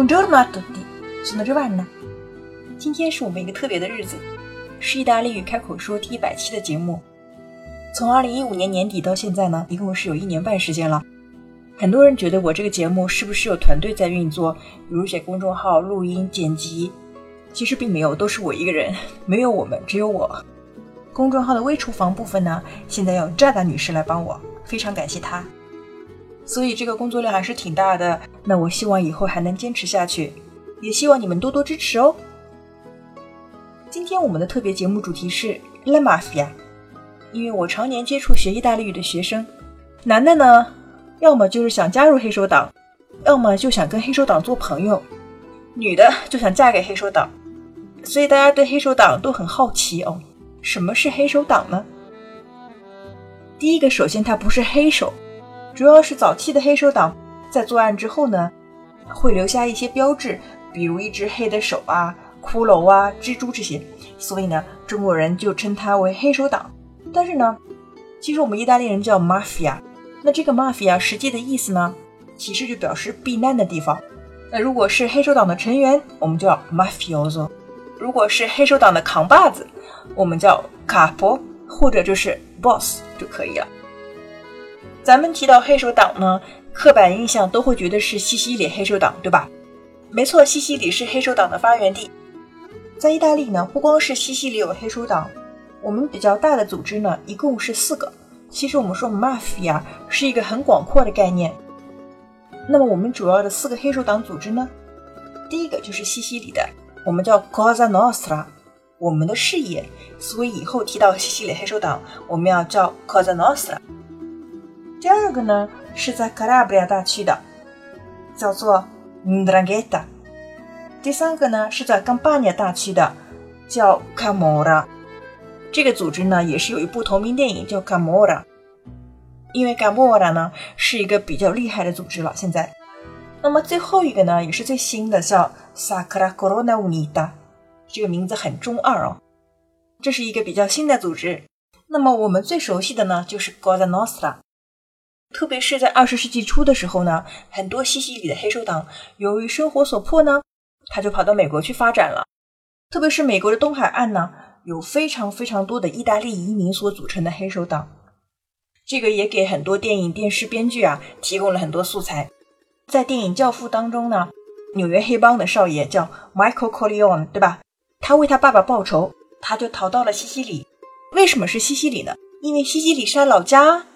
Buongiorno a tante。今天是我们一个特别的日子，是意大利语开口说第一百期的节目。从二零一五年年底到现在呢，一共是有一年半时间了。很多人觉得我这个节目是不是有团队在运作，比如写公众号、录音、剪辑？其实并没有，都是我一个人，没有我们，只有我。公众号的微厨房部分呢，现在要扎达女士来帮我，非常感谢她。所以这个工作量还是挺大的。那我希望以后还能坚持下去，也希望你们多多支持哦。今天我们的特别节目主题是 La Mafia，因为我常年接触学意大利语的学生，男的呢，要么就是想加入黑手党，要么就想跟黑手党做朋友，女的就想嫁给黑手党，所以大家对黑手党都很好奇哦。什么是黑手党呢？第一个，首先它不是黑手，主要是早期的黑手党在作案之后呢，会留下一些标志，比如一只黑的手啊、骷髅啊、蜘蛛这些，所以呢，中国人就称它为黑手党。但是呢，其实我们意大利人叫 mafia，那这个 mafia 实际的意思呢，其实就表示避难的地方。那如果是黑手党的成员，我们叫 mafioso；如果是黑手党的扛把子，我们叫 capo 或者就是 boss 就可以了。咱们提到黑手党呢，刻板印象都会觉得是西西里黑手党，对吧？没错，西西里是黑手党的发源地。在意大利呢，不光是西西里有黑手党，我们比较大的组织呢，一共是四个。其实我们说 mafia 是一个很广阔的概念。那么我们主要的四个黑手党组织呢，第一个就是西西里的，我们叫 Cosa Nostra。我们的事业，所以以后提到西西里黑手党，我们要叫 Cosa Nostra。第二个呢是在 Calabria 大区的，叫做 Ndrangheta。第三个呢是在 Campania 大区的，叫 Camora。这个组织呢也是有一部同名电影叫 Camora，因为 Camora 呢是一个比较厉害的组织了。现在，那么最后一个呢也是最新的，叫 Sacra Corona Unita。这个名字很中二哦，这是一个比较新的组织。那么我们最熟悉的呢，就是 Cosa Nostra。特别是在二十世纪初的时候呢，很多西西里的黑手党由于生活所迫呢，他就跑到美国去发展了。特别是美国的东海岸呢，有非常非常多的意大利移民所组成的黑手党。这个也给很多电影、电视编剧啊提供了很多素材。在电影《教父》当中呢，纽约黑帮的少爷叫 Michael Corleone，对吧？他为他爸爸报仇，他就逃到了西西里。为什么是西西里呢？因为西西里是他老家。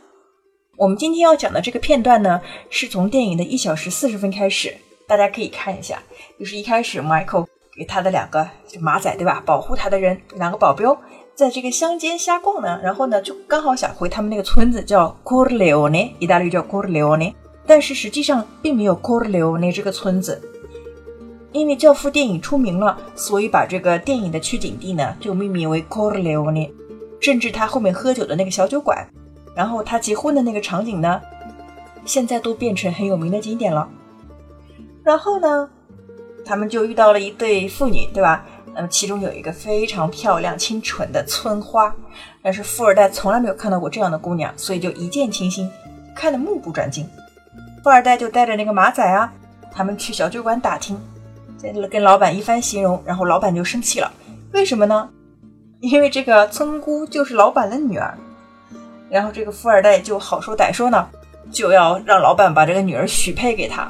我们今天要讲的这个片段呢，是从电影的一小时四十分开始，大家可以看一下。就是一开始，Michael 给他的两个马仔，对吧？保护他的人，两个保镖，在这个乡间瞎逛呢。然后呢，就刚好想回他们那个村子，叫 Corleone，意大利叫 Corleone，但是实际上并没有 Corleone 这个村子。因为《教父》电影出名了，所以把这个电影的取景地呢就命名为 Corleone，甚至他后面喝酒的那个小酒馆，然后他结婚的那个场景呢，现在都变成很有名的景点了。然后呢，他们就遇到了一对父女，对吧？那么其中有一个非常漂亮、清纯的村花，但是富二代从来没有看到过这样的姑娘，所以就一见倾心，看得目不转睛。富二代就带着那个马仔啊，他们去小酒馆打听。在跟老板一番形容，然后老板就生气了。为什么呢？因为这个村姑就是老板的女儿。然后这个富二代就好说歹说呢，就要让老板把这个女儿许配给他。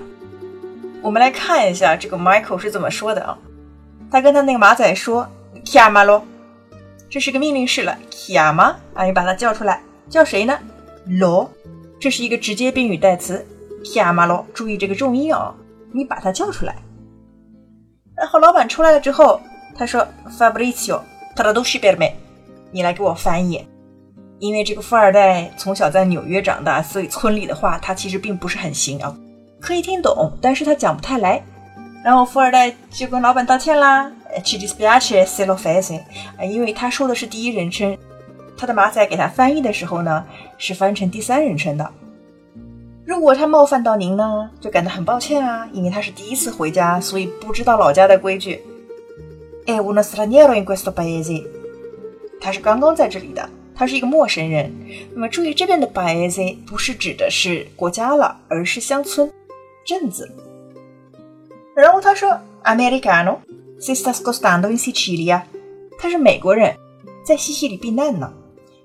我们来看一下这个 Michael 是怎么说的啊？他跟他那个马仔说，Kiamalo 这是个命令式了。k i a m a 啊，你把它叫出来，叫谁呢？lo，这是一个直接宾语代词。，Kiamalo 注意这个重音啊，你把它叫出来。”然后老板出来了之后，他说：“Fabrizio，traduci per me，你来给我翻译。”因为这个富二代从小在纽约长大，所以村里的话他其实并不是很行啊，可以听懂，但是他讲不太来。然后富二代就跟老板道歉啦，ci dispiace se lo fece，因为他说的是第一人称，他的马仔给他翻译的时候呢，是翻成第三人称的。如果他冒犯到您呢，就感到很抱歉啊，因为他是第一次回家，所以不知道老家的规矩。È uno straniero in questo paese，他是刚刚在这里的，他是一个陌生人。那么注意这边的 paese 不是指的是国家了，而是乡村、镇子。然后他说，Americano si sta scostando in Sicilia，他是美国人，在西西里避难呢。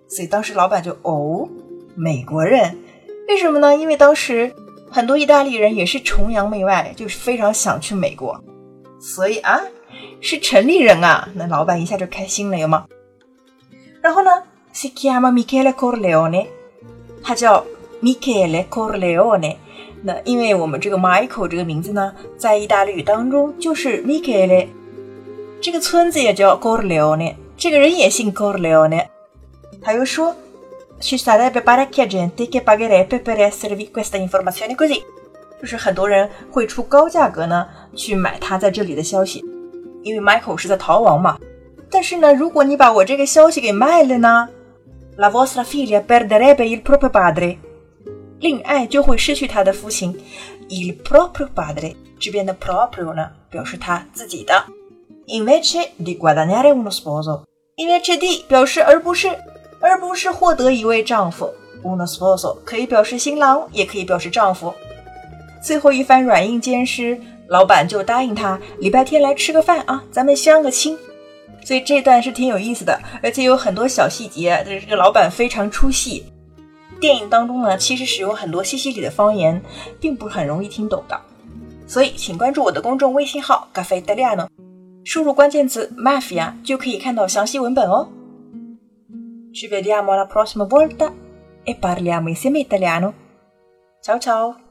所以当时老板就哦，美国人，为什么呢？因为当时很多意大利人也是崇洋媚外，就是非常想去美国，所以啊，是城里人啊，那老板一下就开心了，有吗？然后呢，si chiama Michele Corleone，他叫 Michele Corleone。那因为我们这个 Michael 这个名字呢，在意大利语当中就是 Michele，这个村子也叫 Corleone，这个人也姓 Corleone。他又说，ci sarebbe parecchia gente che pagherebbe per esservi questa informazione così，就是很多人会出高价格呢去买他在这里的消息，因为 Michael 是在逃亡嘛。但是呢，如果你把我这个消息给卖了呢，la vostra figlia perderebbe il proprio padre。令爱就会失去他的父亲，il proprio padre 这边的 proprio 呢，表示他自己的。invece di guadagnare uno sposo，invece di 表示而不是，而不是获得一位丈夫。uno sposo 可以表示新郎，也可以表示丈夫。最后一番软硬兼施，老板就答应他礼拜天来吃个饭啊，咱们相个亲。所以这段是挺有意思的，而且有很多小细节，这个老板非常出戏。电影当中呢，其实使用很多西西里的方言，并不是很容易听懂的，所以请关注我的公众微信号 “Cafe Italiano”，输入关键词 “mafia” 就可以看到详细文本哦。Ci vediamo la prossima volta e parliamo insieme italiano. Ciao ciao!